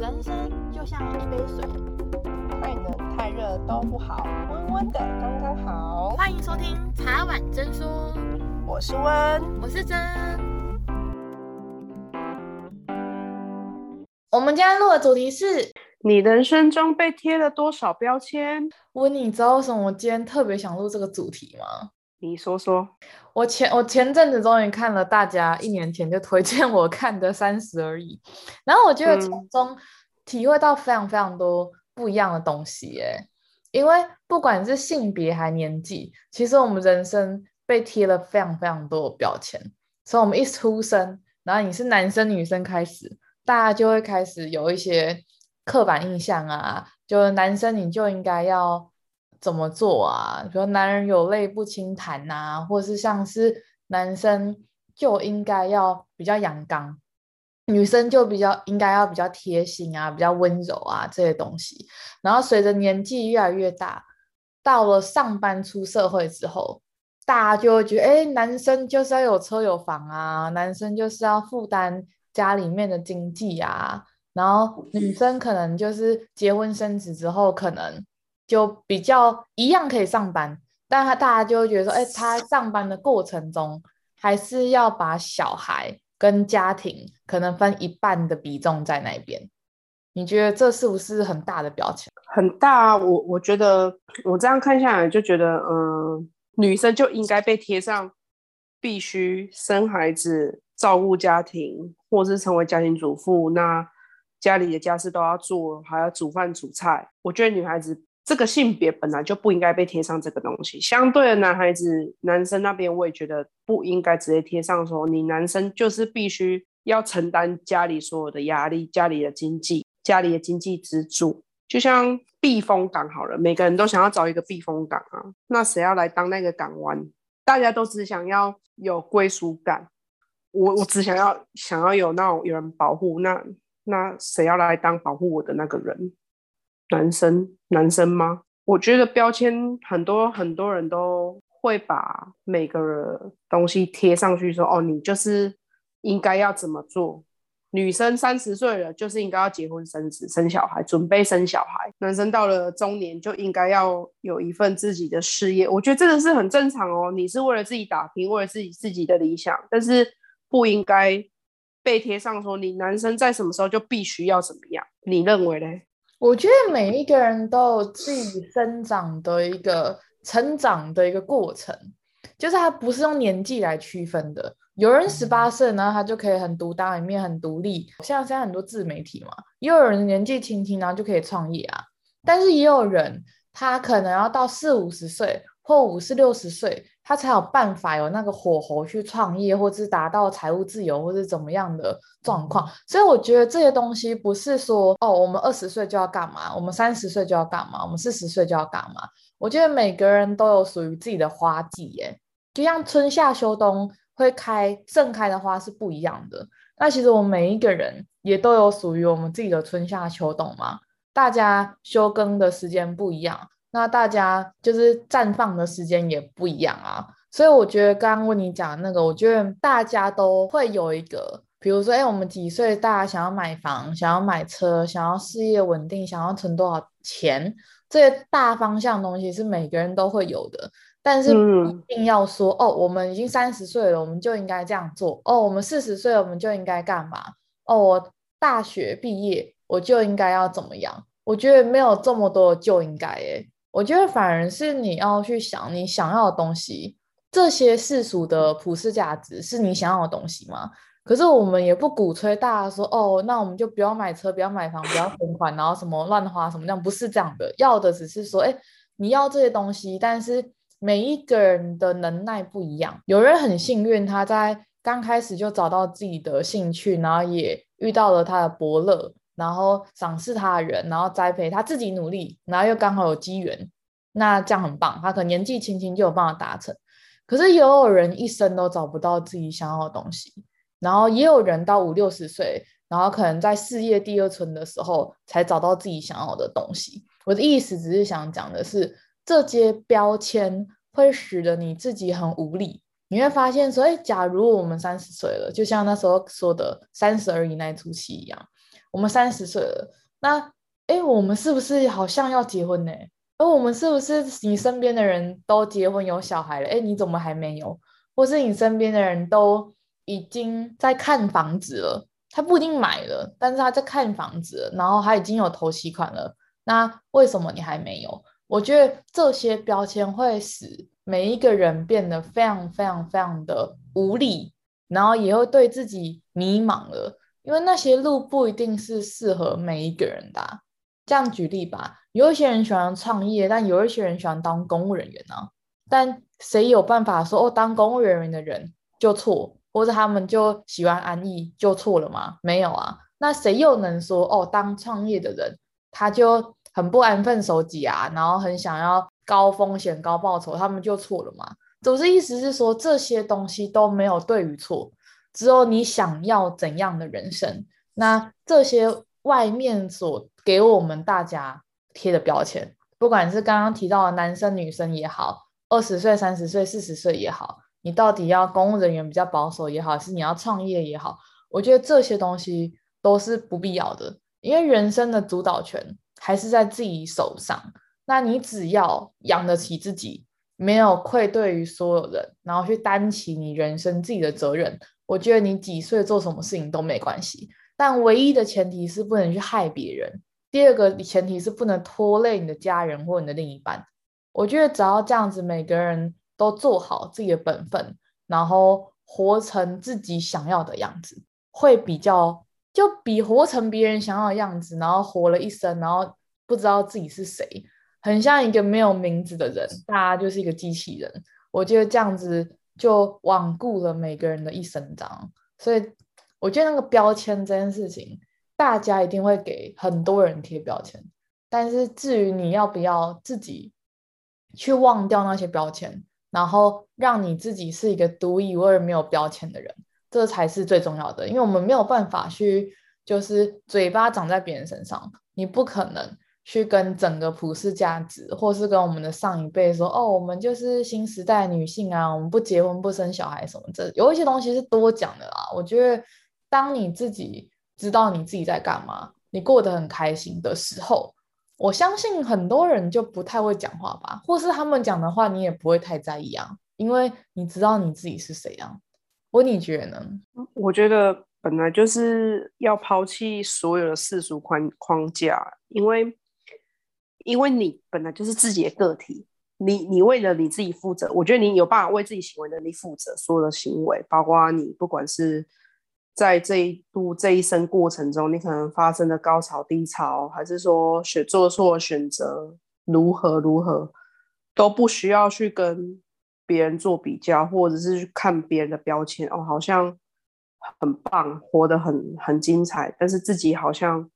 人生就像一杯水，太冷太热都不好，温温的刚刚好。欢迎收听茶碗真说，我是温，我是真。我们今天录的主题是：你人生中被贴了多少标签？温，你知道为什么我今天特别想录这个主题吗？你说说。我前我前阵子终于看了大家一年前就推荐我看的《三十而已》，然后我觉得从中体会到非常非常多不一样的东西耶。因为不管是性别还年纪，其实我们人生被贴了非常非常多的标签。从我们一出生，然后你是男生女生开始，大家就会开始有一些刻板印象啊，就男生你就应该要。怎么做啊？比如男人有泪不轻弹呐，或是像是男生就应该要比较阳刚，女生就比较应该要比较贴心啊，比较温柔啊这些东西。然后随着年纪越来越大，到了上班出社会之后，大家就会觉得，哎，男生就是要有车有房啊，男生就是要负担家里面的经济啊，然后女生可能就是结婚生子之后可能。就比较一样可以上班，但他大家就会觉得说，哎，他上班的过程中还是要把小孩跟家庭可能分一半的比重在那边。你觉得这是不是很大的标签？很大啊，我我觉得我这样看下来就觉得，嗯、女生就应该被贴上必须生孩子、照顾家庭，或是成为家庭主妇，那家里的家事都要做，还要煮饭煮菜。我觉得女孩子。这个性别本来就不应该被贴上这个东西。相对的，男孩子、男生那边，我也觉得不应该直接贴上说，你男生就是必须要承担家里所有的压力、家里的经济、家里的经济支柱。就像避风港好了，每个人都想要找一个避风港啊。那谁要来当那个港湾？大家都只想要有归属感。我我只想要想要有那种有人保护。那那谁要来当保护我的那个人？男生，男生吗？我觉得标签很多，很多人都会把每个东西贴上去说，哦，你就是应该要怎么做。女生三十岁了，就是应该要结婚生子、生小孩，准备生小孩。男生到了中年，就应该要有一份自己的事业。我觉得这个是很正常哦。你是为了自己打拼，为了自己自己的理想，但是不应该被贴上说你男生在什么时候就必须要怎么样。你认为呢？我觉得每一个人都有自己生长的一个成长的一个过程，就是他不是用年纪来区分的。有人十八岁呢，他就可以很独当一面、很独立。像现在很多自媒体嘛，也有人年纪轻轻然后就可以创业啊。但是也有人他可能要到四五十岁或五十六十岁。他才有办法有那个火候去创业，或是达到财务自由，或是怎么样的状况。所以我觉得这些东西不是说哦，我们二十岁就要干嘛，我们三十岁就要干嘛，我们四十岁就要干嘛。我觉得每个人都有属于自己的花季，耶，就像春夏秋冬会开盛开的花是不一样的。那其实我们每一个人也都有属于我们自己的春夏秋冬嘛，大家休耕的时间不一样。那大家就是绽放的时间也不一样啊，所以我觉得刚刚问你讲的那个，我觉得大家都会有一个，比如说，哎，我们几岁，大家想要买房，想要买车，想要事业稳定，想要存多少钱，这些大方向东西是每个人都会有的，但是不一定要说，嗯、哦，我们已经三十岁了，我们就应该这样做，哦，我们四十岁了，我们就应该干嘛？哦，我大学毕业我就应该要怎么样？我觉得没有这么多就应该，哎。我觉得反而是你要去想你想要的东西，这些世俗的普世价值是你想要的东西吗？可是我们也不鼓吹大家说哦，那我们就不要买车，不要买房，不要存款，然后什么乱花什么这样，不是这样的。要的只是说，哎，你要这些东西，但是每一个人的能耐不一样。有人很幸运，他在刚开始就找到自己的兴趣，然后也遇到了他的伯乐。然后赏识他的人，然后栽培他自己努力，然后又刚好有机缘，那这样很棒。他可能年纪轻轻就有办法达成。可是也有人一生都找不到自己想要的东西，然后也有人到五六十岁，然后可能在事业第二春的时候才找到自己想要的东西。我的意思只是想讲的是，这些标签会使得你自己很无力。你会发现说，哎，假如我们三十岁了，就像那时候说的“三十而已”那一出戏一样。我们三十岁了，那哎，我们是不是好像要结婚呢？而我们是不是你身边的人都结婚有小孩了？哎，你怎么还没有？或是你身边的人都已经在看房子了，他不一定买了，但是他在看房子，然后他已经有头期款了，那为什么你还没有？我觉得这些标签会使每一个人变得非常非常非常的无力，然后也会对自己迷茫了，因为那些路不一定是适合每一个人的啊。这样举例吧，有一些人喜欢创业，但有一些人喜欢当公务人员啊。但谁有办法说哦，当公务人员的人就错，或者他们就喜欢安逸就错了吗？没有啊。那谁又能说哦，当创业的人他就很不安分守己啊，然后很想要高风险高报酬，他们就错了吗？总之意思是说，这些东西都没有对与错，只有你想要怎样的人生。那这些外面所给我们大家贴的标签，不管是刚刚提到的男生女生也好，二十岁、三十岁、四十岁也好，你到底要公务人员比较保守也好，是你要创业也好，我觉得这些东西都是不必要的，因为人生的主导权。还是在自己手上，那你只要养得起自己，没有愧对于所有人，然后去担起你人生自己的责任，我觉得你几岁做什么事情都没关系。但唯一的前提是不能去害别人，第二个前提是不能拖累你的家人或你的另一半。我觉得只要这样子，每个人都做好自己的本分，然后活成自己想要的样子，会比较。就比活成别人想要的样子，然后活了一生，然后不知道自己是谁，很像一个没有名字的人，大家就是一个机器人。我觉得这样子就罔顾了每个人的一生，这样。所以我觉得那个标签这件事情，大家一定会给很多人贴标签，但是至于你要不要自己去忘掉那些标签，然后让你自己是一个独一无二没有标签的人。这才是最重要的，因为我们没有办法去，就是嘴巴长在别人身上，你不可能去跟整个普世价值，或是跟我们的上一辈说，哦，我们就是新时代女性啊，我们不结婚不生小孩什么，这有一些东西是多讲的啦。我觉得，当你自己知道你自己在干嘛，你过得很开心的时候，我相信很多人就不太会讲话吧，或是他们讲的话你也不会太在意啊，因为你知道你自己是谁啊。我你觉得呢？我觉得本来就是要抛弃所有的世俗框框架，因为因为你本来就是自己的个体，你你为了你自己负责。我觉得你有办法为自己行为能力负责，所有的行为，包括你不管是在这一度这一生过程中，你可能发生的高潮低潮，还是说选做错选择如何如何，都不需要去跟。别人做比较，或者是去看别人的标签，哦，好像很棒，活得很很精彩，但是自己好像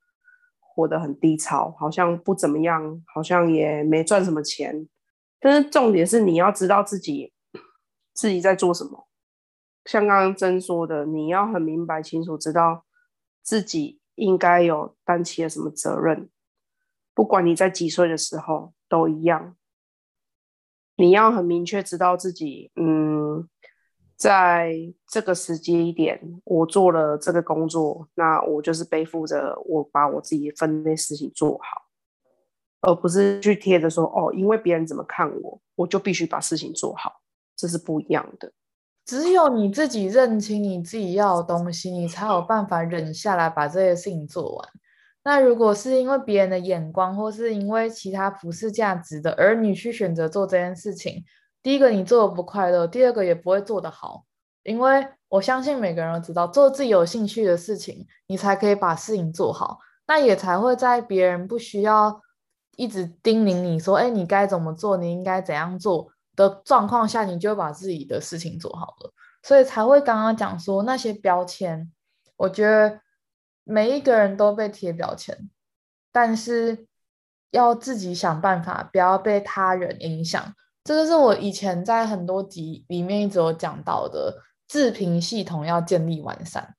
活得很低潮，好像不怎么样，好像也没赚什么钱。但是重点是你要知道自己自己在做什么。像刚刚真说的，你要很明白清楚，知道自己应该有担起了什么责任，不管你在几岁的时候都一样。你要很明确知道自己，嗯，在这个时机点，我做了这个工作，那我就是背负着我把我自己分内事情做好，而不是去贴着说，哦，因为别人怎么看我，我就必须把事情做好，这是不一样的。只有你自己认清你自己要的东西，你才有办法忍下来把这些事情做完。那如果是因为别人的眼光，或是因为其他普世价值的，而你去选择做这件事情，第一个你做的不快乐，第二个也不会做得好。因为我相信每个人都知道，做自己有兴趣的事情，你才可以把事情做好，那也才会在别人不需要一直叮咛你说，哎，你该怎么做，你应该怎样做的状况下，你就把自己的事情做好了，所以才会刚刚讲说那些标签，我觉得。每一个人都被贴标签，但是要自己想办法，不要被他人影响。这个是我以前在很多集里面一直有讲到的，自评系统要建立完善。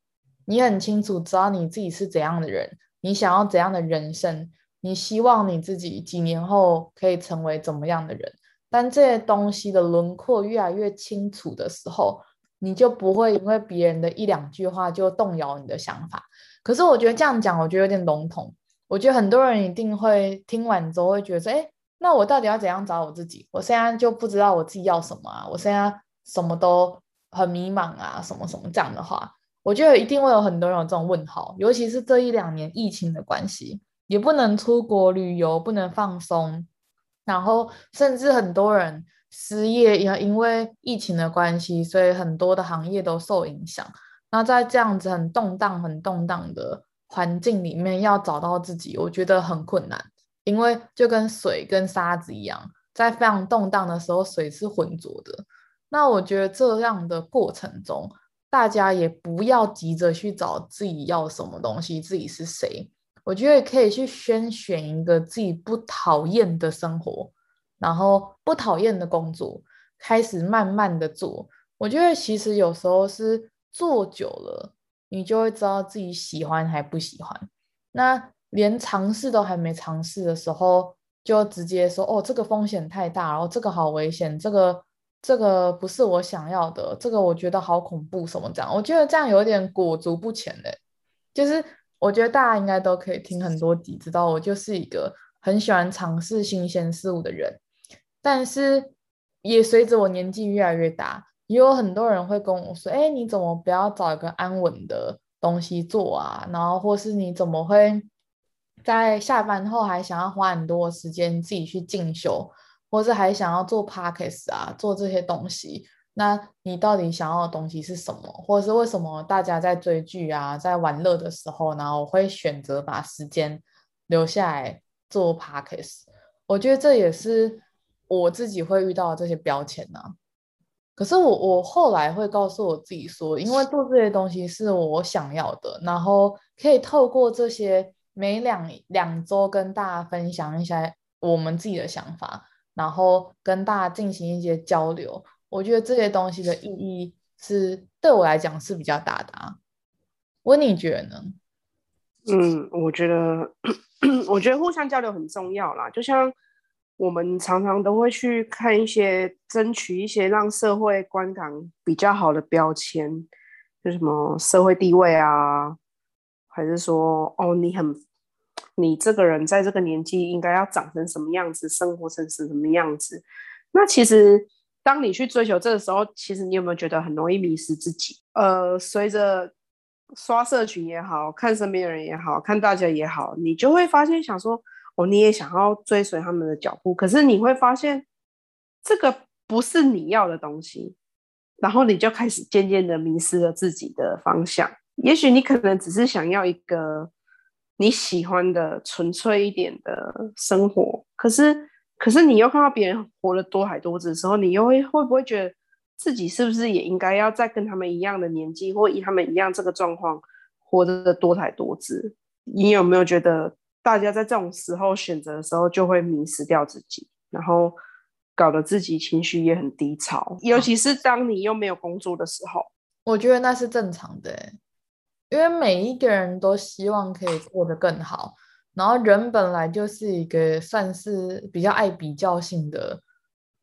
你很清楚知道你自己是怎样的人，你想要怎样的人生，你希望你自己几年后可以成为怎么样的人。当这些东西的轮廓越来越清楚的时候，你就不会因为别人的一两句话就动摇你的想法。可是我觉得这样讲，我觉得有点笼统。我觉得很多人一定会听完之后会觉得说，哎，那我到底要怎样找我自己？我现在就不知道我自己要什么啊，我现在什么都很迷茫啊，什么什么这样的话，我觉得一定会有很多人有这种问号，尤其是这一两年疫情的关系，也不能出国旅游，不能放松，然后甚至很多人失业，也因为疫情的关系，所以很多的行业都受影响。那在这样子很动荡、很动荡的环境里面，要找到自己，我觉得很困难，因为就跟水跟沙子一样，在非常动荡的时候，水是浑浊的。那我觉得这样的过程中，大家也不要急着去找自己要什么东西，自己是谁。我觉得可以去先选一个自己不讨厌的生活，然后不讨厌的工作，开始慢慢的做。我觉得其实有时候是。做久了，你就会知道自己喜欢还不喜欢。那连尝试都还没尝试的时候，就直接说：“哦，这个风险太大，然后这个好危险，这个这个不是我想要的，这个我觉得好恐怖，什么这样？”我觉得这样有点裹足不前嘞。就是我觉得大家应该都可以听很多集，知道我就是一个很喜欢尝试新鲜事物的人，但是也随着我年纪越来越大。也有很多人会跟我说：“哎，你怎么不要找一个安稳的东西做啊？然后，或是你怎么会在下班后还想要花很多时间自己去进修，或是还想要做 podcast 啊，做这些东西？那你到底想要的东西是什么？或者是为什么大家在追剧啊，在玩乐的时候，然后会选择把时间留下来做 podcast？我觉得这也是我自己会遇到的这些标签呢、”可是我我后来会告诉我自己说，因为做这些东西是我想要的，然后可以透过这些每两两周跟大家分享一下我们自己的想法，然后跟大家进行一些交流。我觉得这些东西的意义是对我来讲是比较大的啊。温，你觉得呢？嗯，我觉得 我觉得互相交流很重要啦，就像。我们常常都会去看一些，争取一些让社会观感比较好的标签，就什么社会地位啊，还是说哦，你很，你这个人在这个年纪应该要长成什么样子，生活成是什么样子？那其实当你去追求这个时候，其实你有没有觉得很容易迷失自己？呃，随着刷社群也好看身边的人也好看大家也好，你就会发现想说。哦，你也想要追随他们的脚步，可是你会发现这个不是你要的东西，然后你就开始渐渐的迷失了自己的方向。也许你可能只是想要一个你喜欢的纯粹一点的生活，可是，可是你又看到别人活得多海多姿的时候，你又会会不会觉得自己是不是也应该要再跟他们一样的年纪，或以他们一样这个状况活得多彩多姿？你有没有觉得？大家在这种时候选择的时候，就会迷失掉自己，然后搞得自己情绪也很低潮。尤其是当你又没有工作的时候，我觉得那是正常的，因为每一个人都希望可以过得更好。然后人本来就是一个算是比较爱比较性的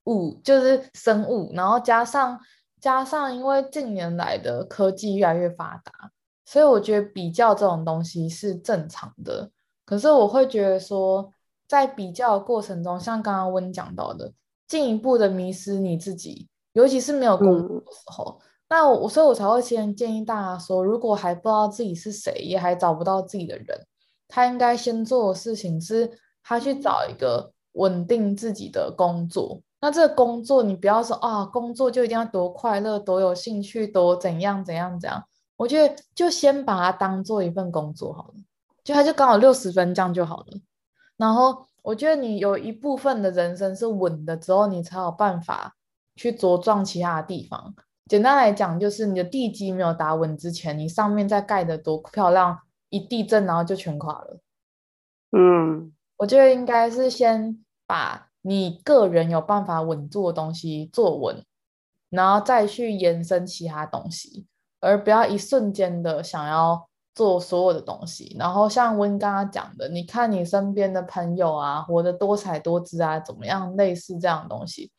物，就是生物。然后加上加上，因为近年来的科技越来越发达，所以我觉得比较这种东西是正常的。可是我会觉得说，在比较的过程中，像刚刚温讲到的，进一步的迷失你自己，尤其是没有工作的时候，嗯、那我所以，我才会先建议大家说，如果还不知道自己是谁，也还找不到自己的人，他应该先做的事情是，他去找一个稳定自己的工作。那这个工作，你不要说啊，工作就一定要多快乐、多有兴趣、多怎样怎样怎样。我觉得就先把它当做一份工作好了。就他就刚好六十分这样就好了，然后我觉得你有一部分的人生是稳的之后，你才有办法去茁壮其他的地方。简单来讲，就是你的地基没有打稳之前，你上面再盖的多漂亮，一地震然后就全垮了。嗯，我觉得应该是先把你个人有办法稳住的东西做稳，然后再去延伸其他东西，而不要一瞬间的想要。做所有的东西，然后像温刚刚讲的，你看你身边的朋友啊，活得多彩多姿啊，怎么样？类似这样的东西。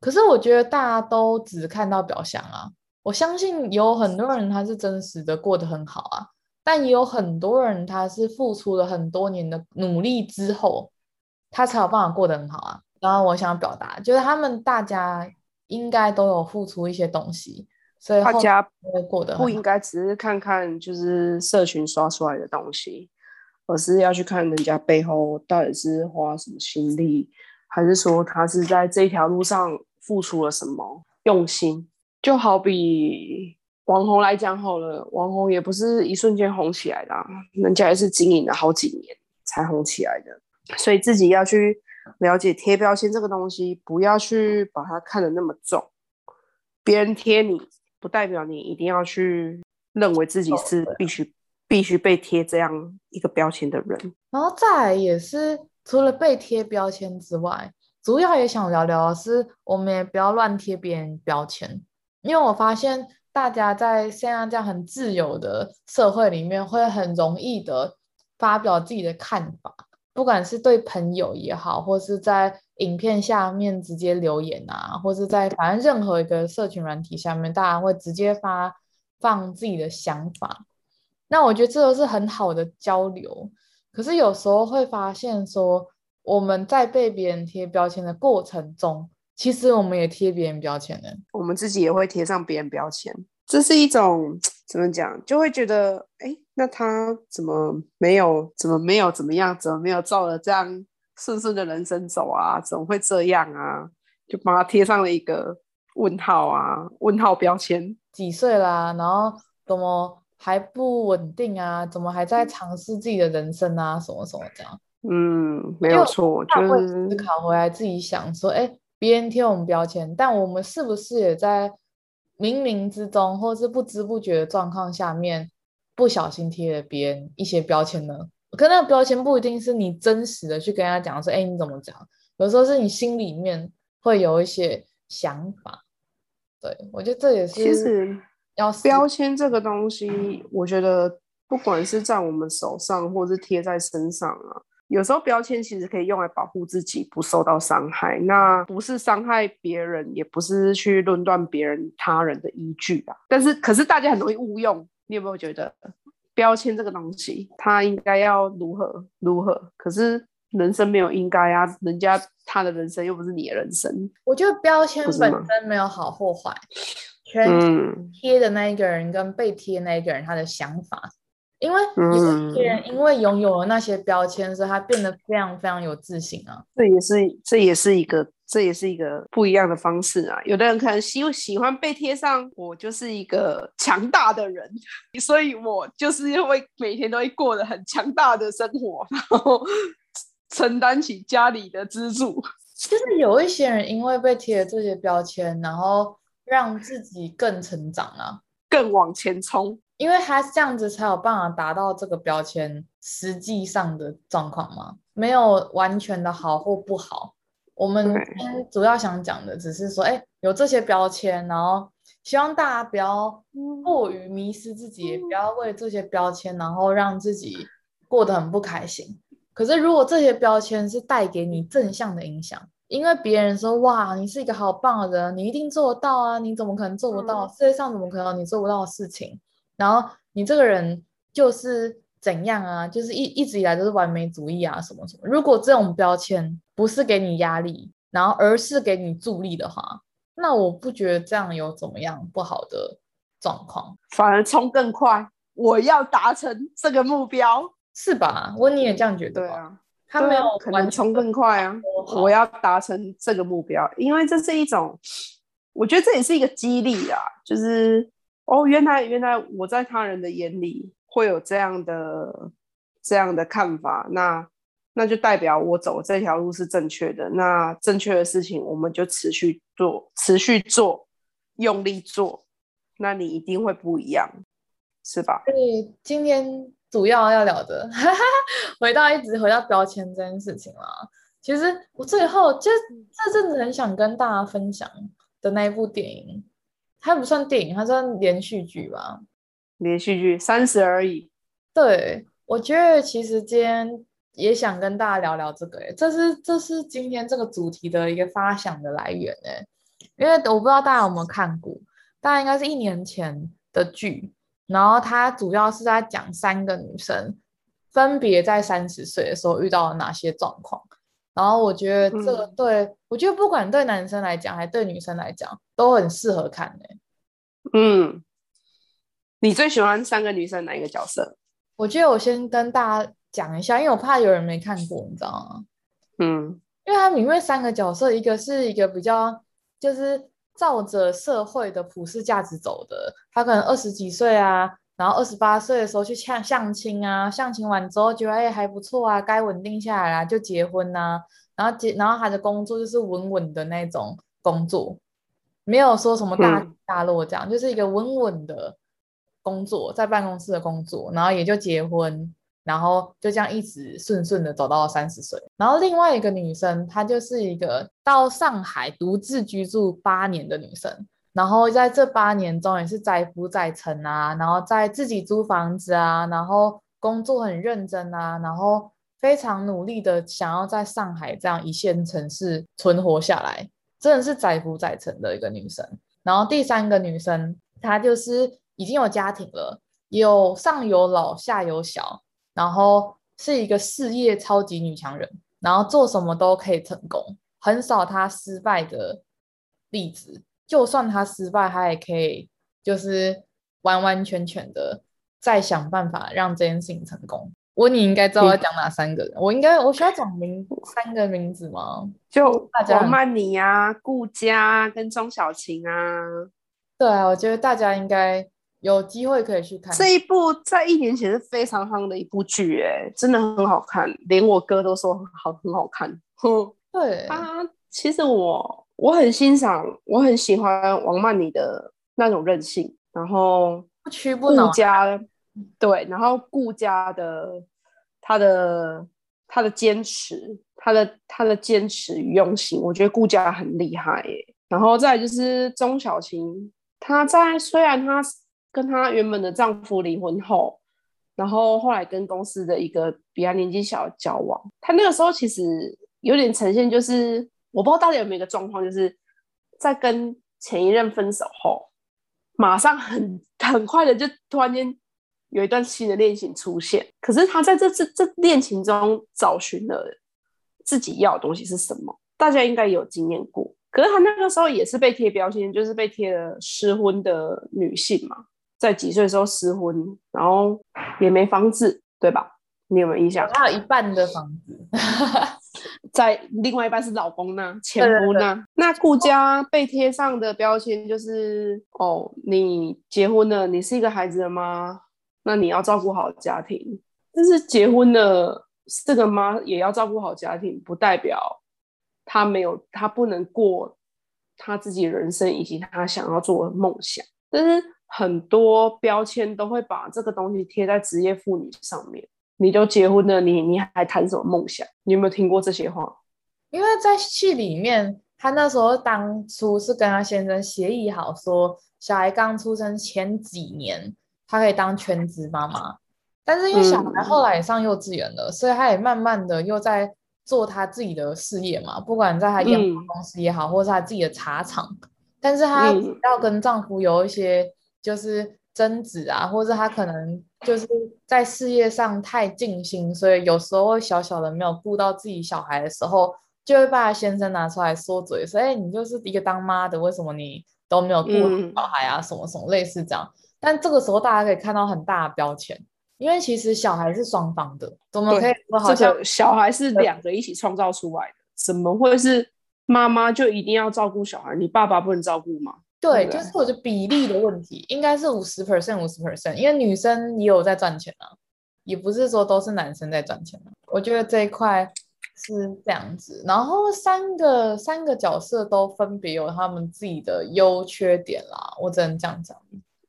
可是我觉得大家都只看到表象啊。我相信有很多人他是真实的过得很好啊，但也有很多人他是付出了很多年的努力之后，他才有办法过得很好啊。然后我想表达就是他们大家应该都有付出一些东西，所以大家会过得不应该只是看看就是社群刷出来的东西，而是要去看人家背后到底是花什么心力，还是说他是在这条路上付出了什么用心。就好比网红来讲好了，网红也不是一瞬间红起来的啊，人家也是经营了好几年才红起来的，所以自己要去。了解贴标签这个东西，不要去把它看得那么重。别人贴你，不代表你一定要去认为自己是必须必须被贴这样一个标签的人。然后再来也是，除了被贴标签之外，主要也想聊聊的是，我们也不要乱贴别人标签。因为我发现大家在现在这样很自由的社会里面，会很容易的发表自己的看法。不管是对朋友也好，或是在影片下面直接留言啊，或是在反正任何一个社群软体下面，大家会直接发放自己的想法。那我觉得这都是很好的交流。可是有时候会发现说，我们在被别人贴标签的过程中，其实我们也贴别人标签呢。我们自己也会贴上别人标签，这是一种怎么讲？就会觉得哎。那他怎么没有？怎么没有？怎么样？怎么没有照着这样顺顺的人生走啊？怎么会这样啊？就帮他贴上了一个问号啊，问号标签。几岁啦？然后怎么还不稳定啊？怎么还在尝试自己的人生啊？什么什么这样？嗯，没有错，就是思考回来自己想说，哎，别人贴我们标签，但我们是不是也在冥冥之中，或是不知不觉的状况下面？不小心贴了别人一些标签呢，可那个标签不一定是你真实的去跟他讲说，哎，你怎么讲？有时候是你心里面会有一些想法。对，我觉得这也是。其实要标签这个东西，我觉得不管是在我们手上，或是贴在身上啊，有时候标签其实可以用来保护自己不受到伤害。那不是伤害别人，也不是去论断别人他人的依据啊。但是，可是大家很容易误用。你有没有觉得标签这个东西，它应该要如何如何？可是人生没有应该啊，人家他的人生又不是你的人生。我觉得标签本身没有好或坏，全贴的那一个人跟被贴那一个人他的想法，嗯、因为有些人因为拥有了那些标签，所以他变得非常非常有自信啊。这也是这也是一个。这也是一个不一样的方式啊！有的人可能喜喜欢被贴上，我就是一个强大的人，所以我就是会每天都会过得很强大的生活，然后承担起家里的支柱。就是有一些人因为被贴了这些标签，然后让自己更成长啊，更往前冲，因为他这样子才有办法达到这个标签实际上的状况嘛，没有完全的好或不好。我们主要想讲的只是说，哎，有这些标签，然后希望大家不要过于迷失自己，也不要为这些标签，然后让自己过得很不开心。可是，如果这些标签是带给你正向的影响，因为别人说，哇，你是一个好棒的人，你一定做得到啊，你怎么可能做不到？世界上怎么可能有你做不到的事情？然后你这个人就是。怎样啊？就是一一直以来都是完美主义啊，什么什么。如果这种标签不是给你压力，然后而是给你助力的话，那我不觉得这样有怎么样不好的状况，反而冲更快。我要达成这个目标，是吧？温妮也这样觉得。对啊，他没有可能冲更快啊。我要达成这个目标，因为这是一种，我觉得这也是一个激励啊。就是哦，原来原来我在他人的眼里。会有这样的这样的看法，那那就代表我走这条路是正确的。那正确的事情，我们就持续做，持续做，用力做。那你一定会不一样，是吧？所以今天主要要聊的，回到一直回到标签这件事情了。其实我最后就这阵子很想跟大家分享的那一部电影，它不算电影，它算连续剧吧。连续剧三十而已，对，我觉得其实今天也想跟大家聊聊这个，诶，这是这是今天这个主题的一个发想的来源，诶，因为我不知道大家有没有看过，大家应该是一年前的剧，然后他主要是在讲三个女生分别在三十岁的时候遇到了哪些状况。然后我觉得这个对、嗯、我觉得不管对男生来讲还是对女生来讲都很适合看呢、欸。嗯，你最喜欢三个女生哪一个角色？我觉得我先跟大家讲一下，因为我怕有人没看过，你知道吗？嗯，因为他里面三个角色，一个是一个比较就是照着社会的普世价值走的，他可能二十几岁啊。然后二十八岁的时候去相相亲啊，相亲完之后觉得哎还不错啊，该稳定下来啦，就结婚呐、啊。然后结，然后他的工作就是稳稳的那种工作，没有说什么大起大落这样，嗯、就是一个稳稳的工作，在办公室的工作，然后也就结婚，然后就这样一直顺顺的走到了三十岁。然后另外一个女生，她就是一个到上海独自居住八年的女生。然后在这八年中也是载浮载沉啊，然后在自己租房子啊，然后工作很认真啊，然后非常努力的想要在上海这样一线城市存活下来，真的是载浮载沉的一个女生。然后第三个女生，她就是已经有家庭了，有上有老下有小，然后是一个事业超级女强人，然后做什么都可以成功，很少她失败的例子。就算她失败，她也可以就是完完全全的再想办法让这件事情成功。我你应该知道要讲哪三个人，嗯、我应该我需要讲名三个名字吗？就王曼妮啊、顾佳跟钟小琴啊。对啊，我觉得大家应该有机会可以去看这一部，在一年前是非常夯的一部剧，哎，真的很好看，连我哥都说很好，很好看。哼，对啊，其实我。我很欣赏，我很喜欢王曼妮的那种任性，然后不屈不挠。顾家，对，然后顾家的他的他的坚持，他的他的坚持与用心，我觉得顾家很厉害耶。然后再就是钟小琴，她在虽然她跟她原本的丈夫离婚后，然后后来跟公司的一个比她年纪小的交往，她那个时候其实有点呈现就是。我不知道大家有没有一个状况，就是在跟前一任分手后，马上很很快的就突然间有一段新的恋情出现。可是她在这这这恋情中找寻了自己要的东西是什么？大家应该有经验过。可是他那个时候也是被贴标签，就是被贴了失婚的女性嘛，在几岁的时候失婚，然后也没房子，对吧？你有没有印象？他有一半的房子。在另外一半是老公呢，前夫呢？对对对，那顾家被贴上的标签就是：哦，你结婚了，你是一个孩子的妈，那你要照顾好家庭。但是结婚了，这个妈也要照顾好家庭，不代表她没有，她不能过她自己人生以及她想要做的梦想。但是很多标签都会把这个东西贴在职业妇女上面。你都结婚了，你你还谈什么梦想？你有没有听过这些话？因为在戏里面，他那时候当初是跟他先生协议好，说小孩刚出生前几年，他可以当全职妈妈。但是因为小孩后来也上幼稚园了，嗯、所以他也慢慢的又在做他自己的事业嘛，不管在他养猫公司也好，嗯、或是他自己的茶厂。但是她要跟丈夫有一些就是争执啊，或者他可能。就是在事业上太尽心，所以有时候会小小的没有顾到自己小孩的时候，就会把先生拿出来说嘴，说：“哎，你就是一个当妈的，为什么你都没有顾小孩啊？什么什么类似这样。”但这个时候大家可以看到很大的标签，因为其实小孩是双方的，怎么可以说好像、这个、小孩是两个一起创造出来的？怎么会是妈妈就一定要照顾小孩，你爸爸不能照顾吗？对，就是我觉得比例的问题，应该是五十 percent 五十 percent，因为女生也有在赚钱啊，也不是说都是男生在赚钱啊。我觉得这一块是这样子，然后三个三个角色都分别有他们自己的优缺点啦，我只能这样讲。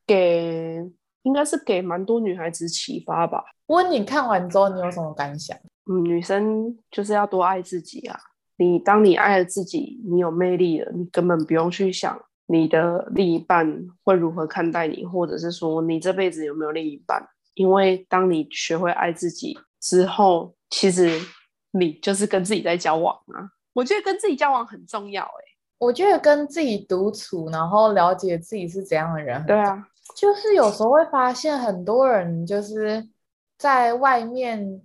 给应该是给蛮多女孩子启发吧。问你看完之后你有什么感想？嗯，女生就是要多爱自己啊。你当你爱了自己，你有魅力了，你根本不用去想。你的另一半会如何看待你，或者是说你这辈子有没有另一半？因为当你学会爱自己之后，其实你就是跟自己在交往啊。我觉得跟自己交往很重要，欸，诶，我觉得跟自己独处，然后了解自己是怎样的人，对啊，就是有时候会发现很多人就是在外面，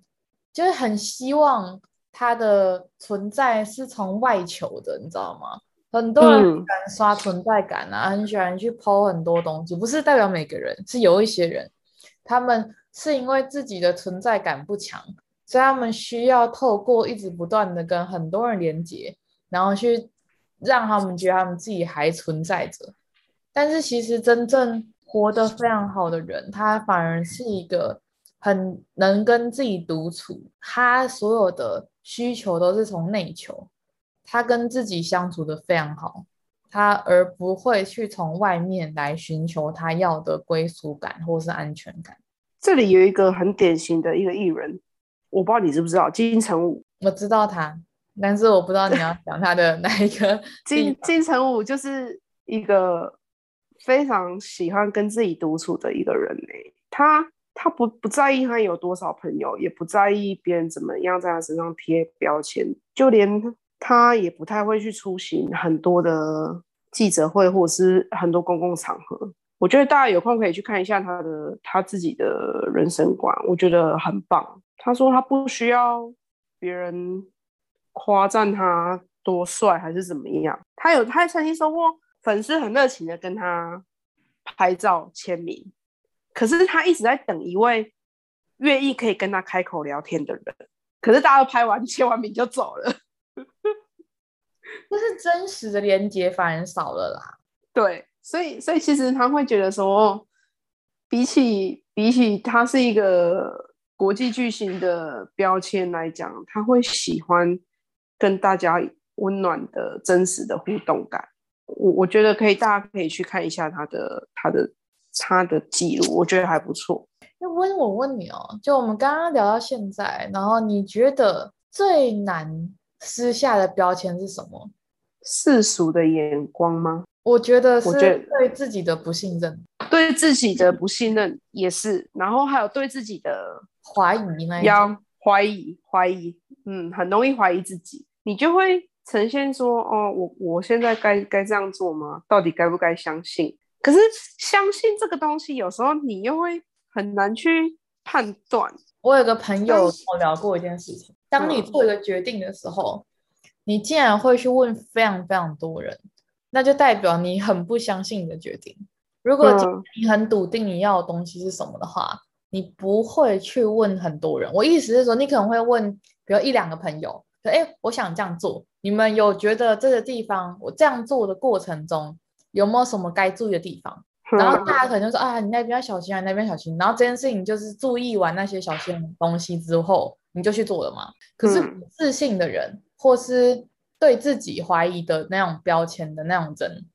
就是很希望他的存在是从外求的，你知道吗？很多人很喜欢刷存在感啊，嗯、很喜欢去 po 很多东西，不是代表每个人，是有一些人，他们是因为自己的存在感不强，所以他们需要透过一直不断的跟很多人连接，然后去让他们觉得他们自己还存在着。但是其实真正活得非常好的人，他反而是一个很能跟自己独处，他所有的需求都是从内求，他跟自己相处的非常好，他而不会去从外面来寻求他要的归属感或是安全感。这里有一个很典型的一个艺人，我不知道你知不知道金城武，我知道他，但是我不知道你要讲他的哪一个 金金城武就是一个。非常喜欢跟自己独处的一个人呢，他他不不在意他有多少朋友，也不在意别人怎么样在他身上贴标签，就连他也不太会去出席很多的记者会或者是很多公共场合。我觉得大家有空可以去看一下他的他自己的人生观，我觉得很棒。他说他不需要别人夸赞他多帅还是怎么样，他有他曾经说过。粉丝很热情的跟他拍照签名，可是他一直在等一位愿意可以跟他开口聊天的人。可是大家都拍完签完名就走了，就是真实的连接反而少了啦。对，所以所以其实他会觉得说，比起比起他是一个国际巨星的标签来讲，他会喜欢跟大家温暖的真实的互动感。我我觉得可以，大家可以去看一下他的他的他的记录，我觉得还不错。那温，我问你哦，就我们刚刚聊到现在，然后你觉得最难撕下的标签是什么？世俗的眼光吗？我觉得是对自己的不信任，对自己的不信任也是，然后还有对自己的怀疑那样，怀疑怀疑，嗯，很容易怀疑自己，你就会。呈现说：“哦，我我现在该该这样做吗？到底该不该相信？可是相信这个东西，有时候你又会很难去判断。”我有个朋友跟我聊过一件事情：当你做一个决定的时候，嗯、你竟然会去问非常非常多人，那就代表你很不相信你的决定。如果你很笃定你要的东西是什么的话，你不会去问很多人。我意思是说，你可能会问，比如一两个朋友。哎，我想这样做。你们有觉得这个地方，我这样做的过程中有没有什么该注意的地方？嗯、然后大家可能就说啊，你那边要小心啊，那边小心。然后这件事情就是注意完那些小心的东西之后，你就去做了嘛。可是不自信的人，或是对自己怀疑的那种标签的那种人，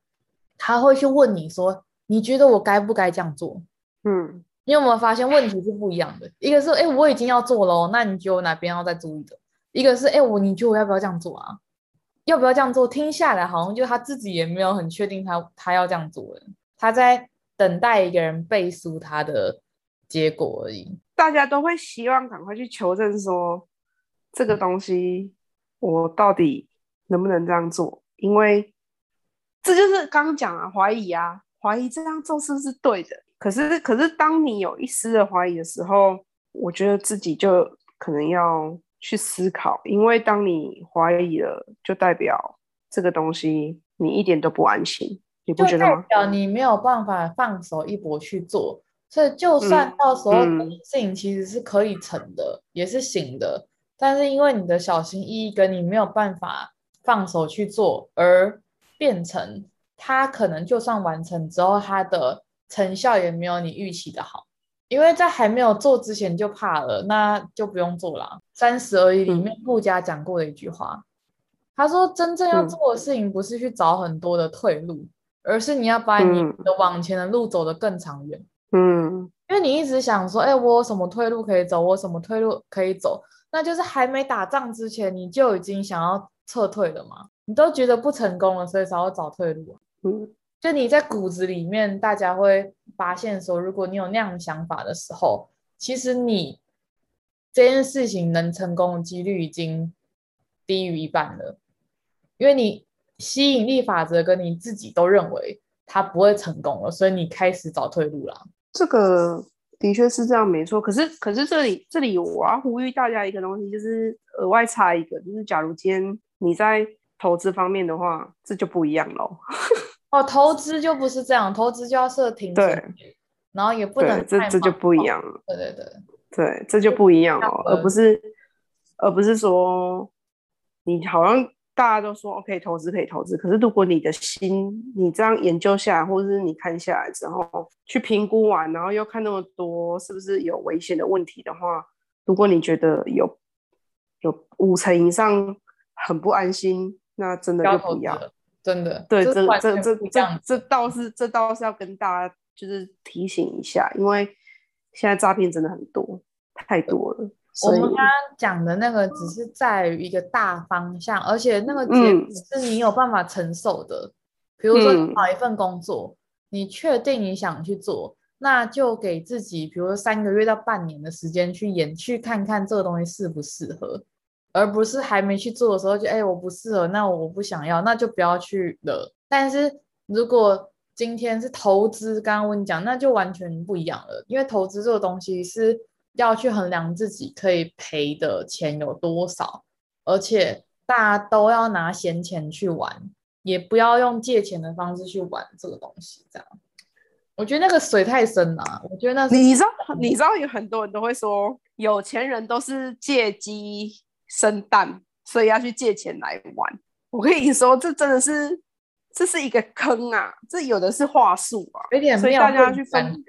他会去问你说，你觉得我该不该这样做？嗯，你有没有发现问题是不一样的？一个是哎，我已经要做了，那你觉得我哪边要再注意的？一个是哎，我你觉得我要不要这样做啊？要不要这样做？听下来好像就他自己也没有很确定他他要这样做的，他在等待一个人背书他的结果而已。大家都会希望赶快去求证说这个东西我到底能不能这样做？因为这就是刚刚讲啊，怀疑啊，怀疑这样做是不是对的？可是可是当你有一丝的怀疑的时候，我觉得自己就可能要。去思考，因为当你怀疑了，就代表这个东西你一点都不安心，你不觉得吗？代表你没有办法放手一搏去做，所以就算到时候事情其实是可以成的，嗯、也是行的，嗯、但是因为你的小心翼翼跟你没有办法放手去做，而变成它可能就算完成之后，它的成效也没有你预期的好。因为在还没有做之前就怕了，那就不用做了。三十而已里面顾佳讲过的一句话，嗯、他说：“真正要做的事情不是去找很多的退路，嗯、而是你要把你的往前的路走得更长远。”嗯，因为你一直想说：“哎，我有什么退路可以走？我什么退路可以走？”那就是还没打仗之前你就已经想要撤退了嘛？你都觉得不成功了，所以才要找退路。啊嗯。就你在骨子里面，大家会发现说，如果你有那样的想法的时候，其实你这件事情能成功的几率已经低于一半了，因为你吸引力法则跟你自己都认为它不会成功了，所以你开始找退路了。这个的确是这样，没错。可是，可是这里这里我要呼吁大家一个东西，就是额外插一个，就是假如今天你在投资方面的话，这就不一样喽。哦，投资就不是这样，投资就要设停损，对，然后也不能这这就不一样了。对对对对，这就不一样哦，而不是而不是说你好像。大家都说 OK，投资可以投资，可是如果你的心，你这样研究下来，或者是你看下来之后去评估完，然后又看那么多，是不是有危险的问题的话，如果你觉得有有五成以上很不安心，那真的就不要，真的。对，这这这这这，这倒是这倒是要跟大家就是提醒一下，因为现在诈骗真的很多，太多了。我们刚刚讲的那个只是在于一个大方向，而且那个结果是你有办法承受的。嗯、比如说，你找一份工作，嗯、你确定你想去做，那就给自己，比如说三个月到半年的时间去演，去看看这个东西适不适合，而不是还没去做的时候就哎我不适合，那我不想要，那就不要去了。但是如果今天是投资，刚刚我跟你讲，那就完全不一样了，因为投资这个东西是。要去衡量自己可以赔的钱有多少，而且大家都要拿闲钱去玩，也不要用借钱的方式去玩这个东西。这样，我觉得那个水太深了。我觉得那你知道，你知道有很多人都会说，有钱人都是借鸡生蛋，所以要去借钱来玩。我跟你说，这真的是。这是一个坑啊！这有的是话术啊，有点所以大家要去分，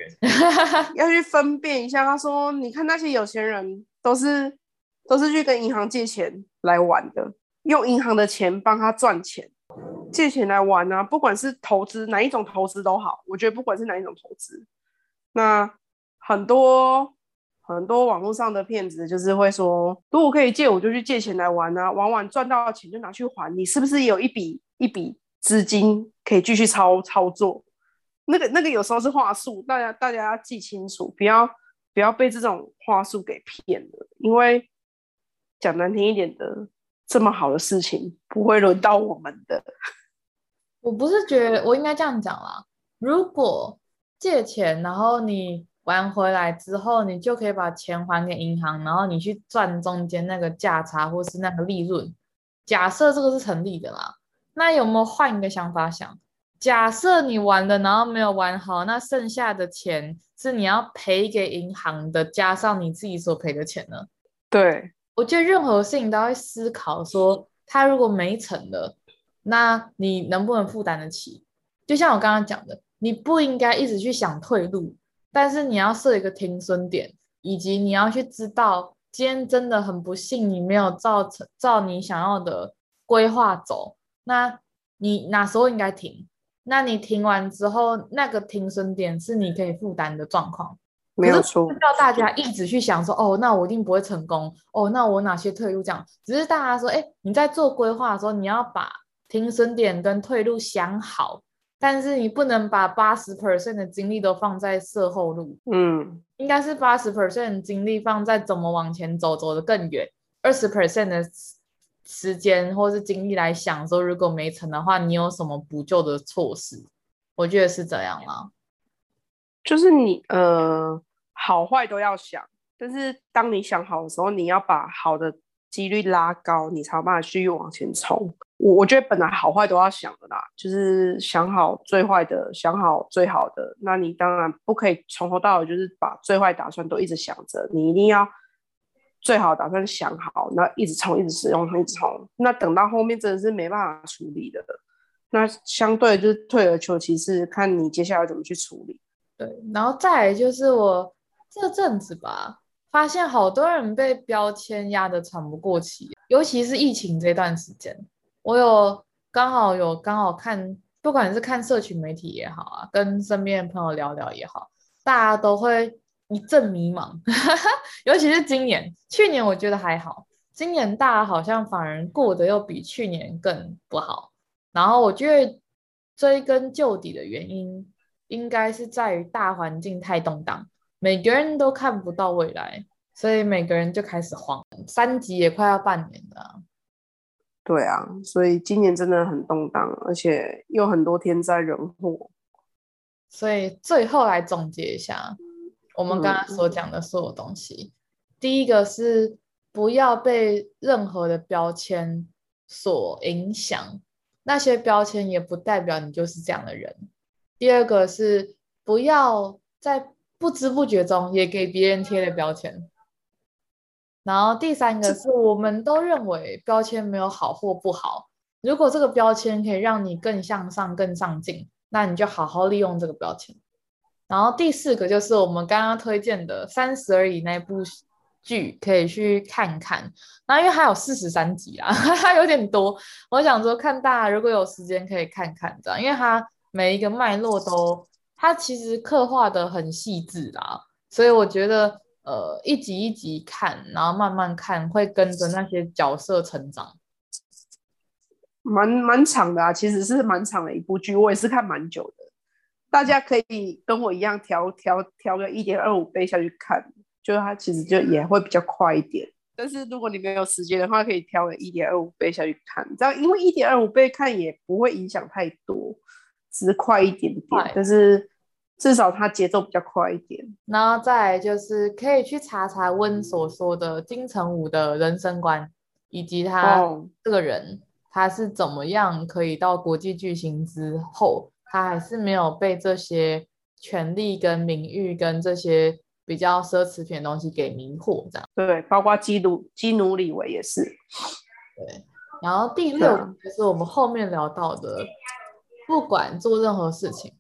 要去分辨一下。他说：“你看那些有钱人都是都是去跟银行借钱来玩的，用银行的钱帮他赚钱，借钱来玩啊！不管是投资哪一种投资都好，我觉得不管是哪一种投资，那很多很多网络上的骗子就是会说，如果可以借，我就去借钱来玩啊，玩完赚到的钱就拿去还。你是不是有一笔一笔？”资金可以继续操操作，那个那个有时候是话术，大家大家要记清楚，不要不要被这种话术给骗了。因为讲难听一点的，这么好的事情不会轮到我们的。我不是觉得我应该这样讲啦，如果借钱，然后你玩回来之后，你就可以把钱还给银行，然后你去赚中间那个价差或是那个利润。假设这个是成立的啦。那有没有换一个想法想？假设你玩了，然后没有玩好，那剩下的钱是你要赔给银行的，加上你自己所赔的钱呢？对，我觉得任何事情都要会思考说，他如果没成了，那你能不能负担得起？就像我刚刚讲的，你不应该一直去想退路，但是你要设一个停损点，以及你要去知道，今天真的很不幸，你没有照成照你想要的规划走。那你哪时候应该停？那你停完之后，那个停损点是你可以负担的状况，没有错。叫大家一直去想说，哦，那我一定不会成功，哦，那我哪些退路这样？只是大家说，哎，你在做规划的时候，你要把停损点跟退路想好，但是你不能把八十 percent 的精力都放在设后路，嗯，应该是八十 percent 的精力放在怎么往前走，走得更远，二十 percent 的。时间或是精力来想说，如果没成的话，你有什么补救的措施？我觉得是这样啦，就是你呃，好坏都要想，但是当你想好的时候，你要把好的几率拉高，你才有办法继续往前冲。我我觉得本来好坏都要想的啦，就是想好最坏的，想好最好的。那你当然不可以从头到尾就是把最坏打算都一直想着，你一定要。最好打算想好，那一直冲，一直使用，一直冲。那等到后面真的是没办法处理的，那相对就是退而求其次，看你接下来怎么去处理。对，然后再来就是我这阵子吧，发现好多人被标签压得喘不过气，尤其是疫情这段时间，我有刚好有刚好看，不管是看社群媒体也好啊，跟身边的朋友聊聊也好，大家都会。一阵迷茫，尤其是今年。去年我觉得还好，今年大家好像反而过得又比去年更不好。然后我觉得追根究底的原因，应该是在于大环境太动荡，每个人都看不到未来，所以每个人就开始慌。三级也快要半年了。对啊，所以今年真的很动荡，而且又很多天灾人祸。所以最后来总结一下，我们刚刚所讲的所有东西，嗯、第一个是不要被任何的标签所影响，那些标签也不代表你就是这样的人。第二个是不要在不知不觉中也给别人贴了标签。然后第三个是我们都认为标签没有好或不好，如果这个标签可以让你更向上、更上进。那你就好好利用这个标签。然后第四个就是我们刚刚推荐的《三十而已》那部剧，可以去看看。那因为还有四十三集啊，它有点多。我想说，看大家如果有时间可以看看这样，因为它每一个脉络都，它其实刻画的很细致啦。所以我觉得，呃，一集一集看，然后慢慢看，会跟着那些角色成长。蛮蛮长的啊，其实是蛮长的一部剧，我也是看蛮久的。大家可以跟我一样调调调个一点二五倍下去看，就是它其实就也会比较快一点。但是如果你没有时间的话，可以调个一点二五倍下去看，这样因为一点二五倍看也不会影响太多，只是快一点点。但是至少它节奏比较快一点。然后再来就是可以去查查温所说的金城武的人生观，以及他这个人。哦他是怎么样可以到国际巨星之后，他还是没有被这些权利跟名誉跟这些比较奢侈品的东西给迷惑，这样。对，包括基努基努里维也是。对，然后第六就是我们后面聊到的，不管做任何事情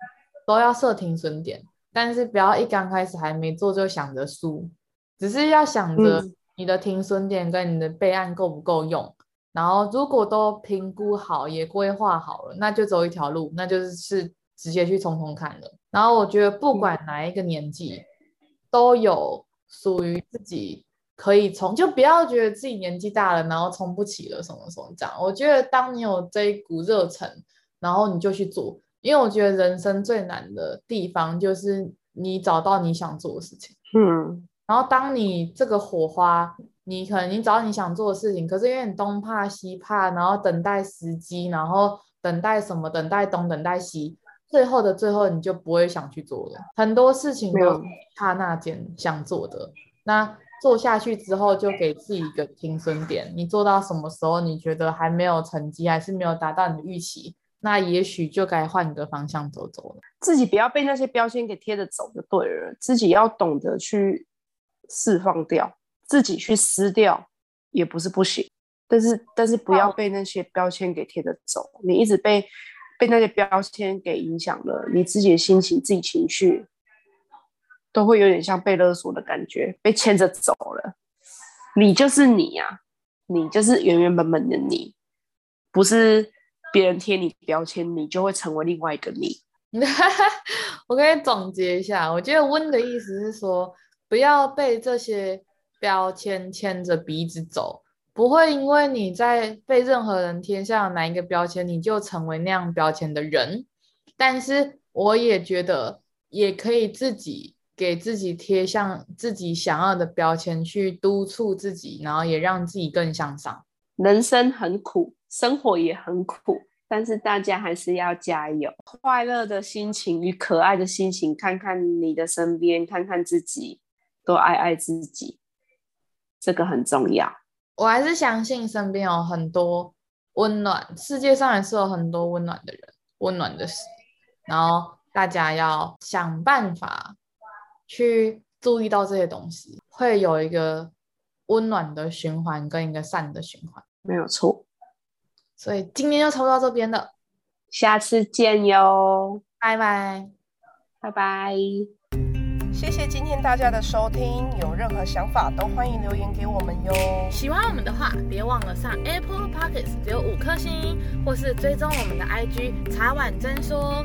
都要设停损点，但是不要一刚开始还没做就想着输，只是要想着你的停损点跟你的备案够不够用。然后，如果都评估好，也规划好了，那就走一条路，那就是是直接去冲冲看了。然后，我觉得不管哪一个年纪，都有属于自己可以冲，就不要觉得自己年纪大了，然后冲不起了什么什么这样。我觉得，当你有这一股热忱，然后你就去做，因为我觉得人生最难的地方就是你找到你想做的事情。嗯，然后当你这个火花。你可能你找你想做的事情，可是因为你东怕西怕，然后等待时机，然后等待什么，等待东，等待西，最后的最后你就不会想去做了。很多事情都是刹那间想做的，那做下去之后就给自己一个停损点。你做到什么时候你觉得还没有成绩，还是没有达到你的预期，那也许就该换个方向走走了。自己不要被那些标签给贴着走就对了，自己要懂得去释放掉。自己去撕掉也不是不行，但是但是不要被那些标签给贴着走。你一直被被那些标签给影响了，你自己的心情、自己情绪都会有点像被勒索的感觉，被牵着走了。你就是你呀、啊，你就是原原本本的你，不是别人贴你标签，你就会成为另外一个你。我可以总结一下，我觉得温的意思是说，不要被这些。标签牵着鼻子走，不会因为你在被任何人贴上哪一个标签，你就成为那样标签的人。但是我也觉得，也可以自己给自己贴上自己想要的标签，去督促自己，然后也让自己更向上。人生很苦，生活也很苦，但是大家还是要加油。快乐的心情与可爱的心情，看看你的身边，看看自己，多爱爱自己。这个很重要，我还是相信身边有很多温暖，世界上也是有很多温暖的人，温暖的事，然后大家要想办法去注意到这些东西，会有一个温暖的循环跟一个善的循环，没有错。所以今天就抽到这边了，下次见哟，拜拜，拜拜。谢谢今天大家的收听，有任何想法都欢迎留言给我们哟。喜欢我们的话，别忘了上 Apple Podcast 留五颗星，或是追踪我们的 IG 茶碗真说。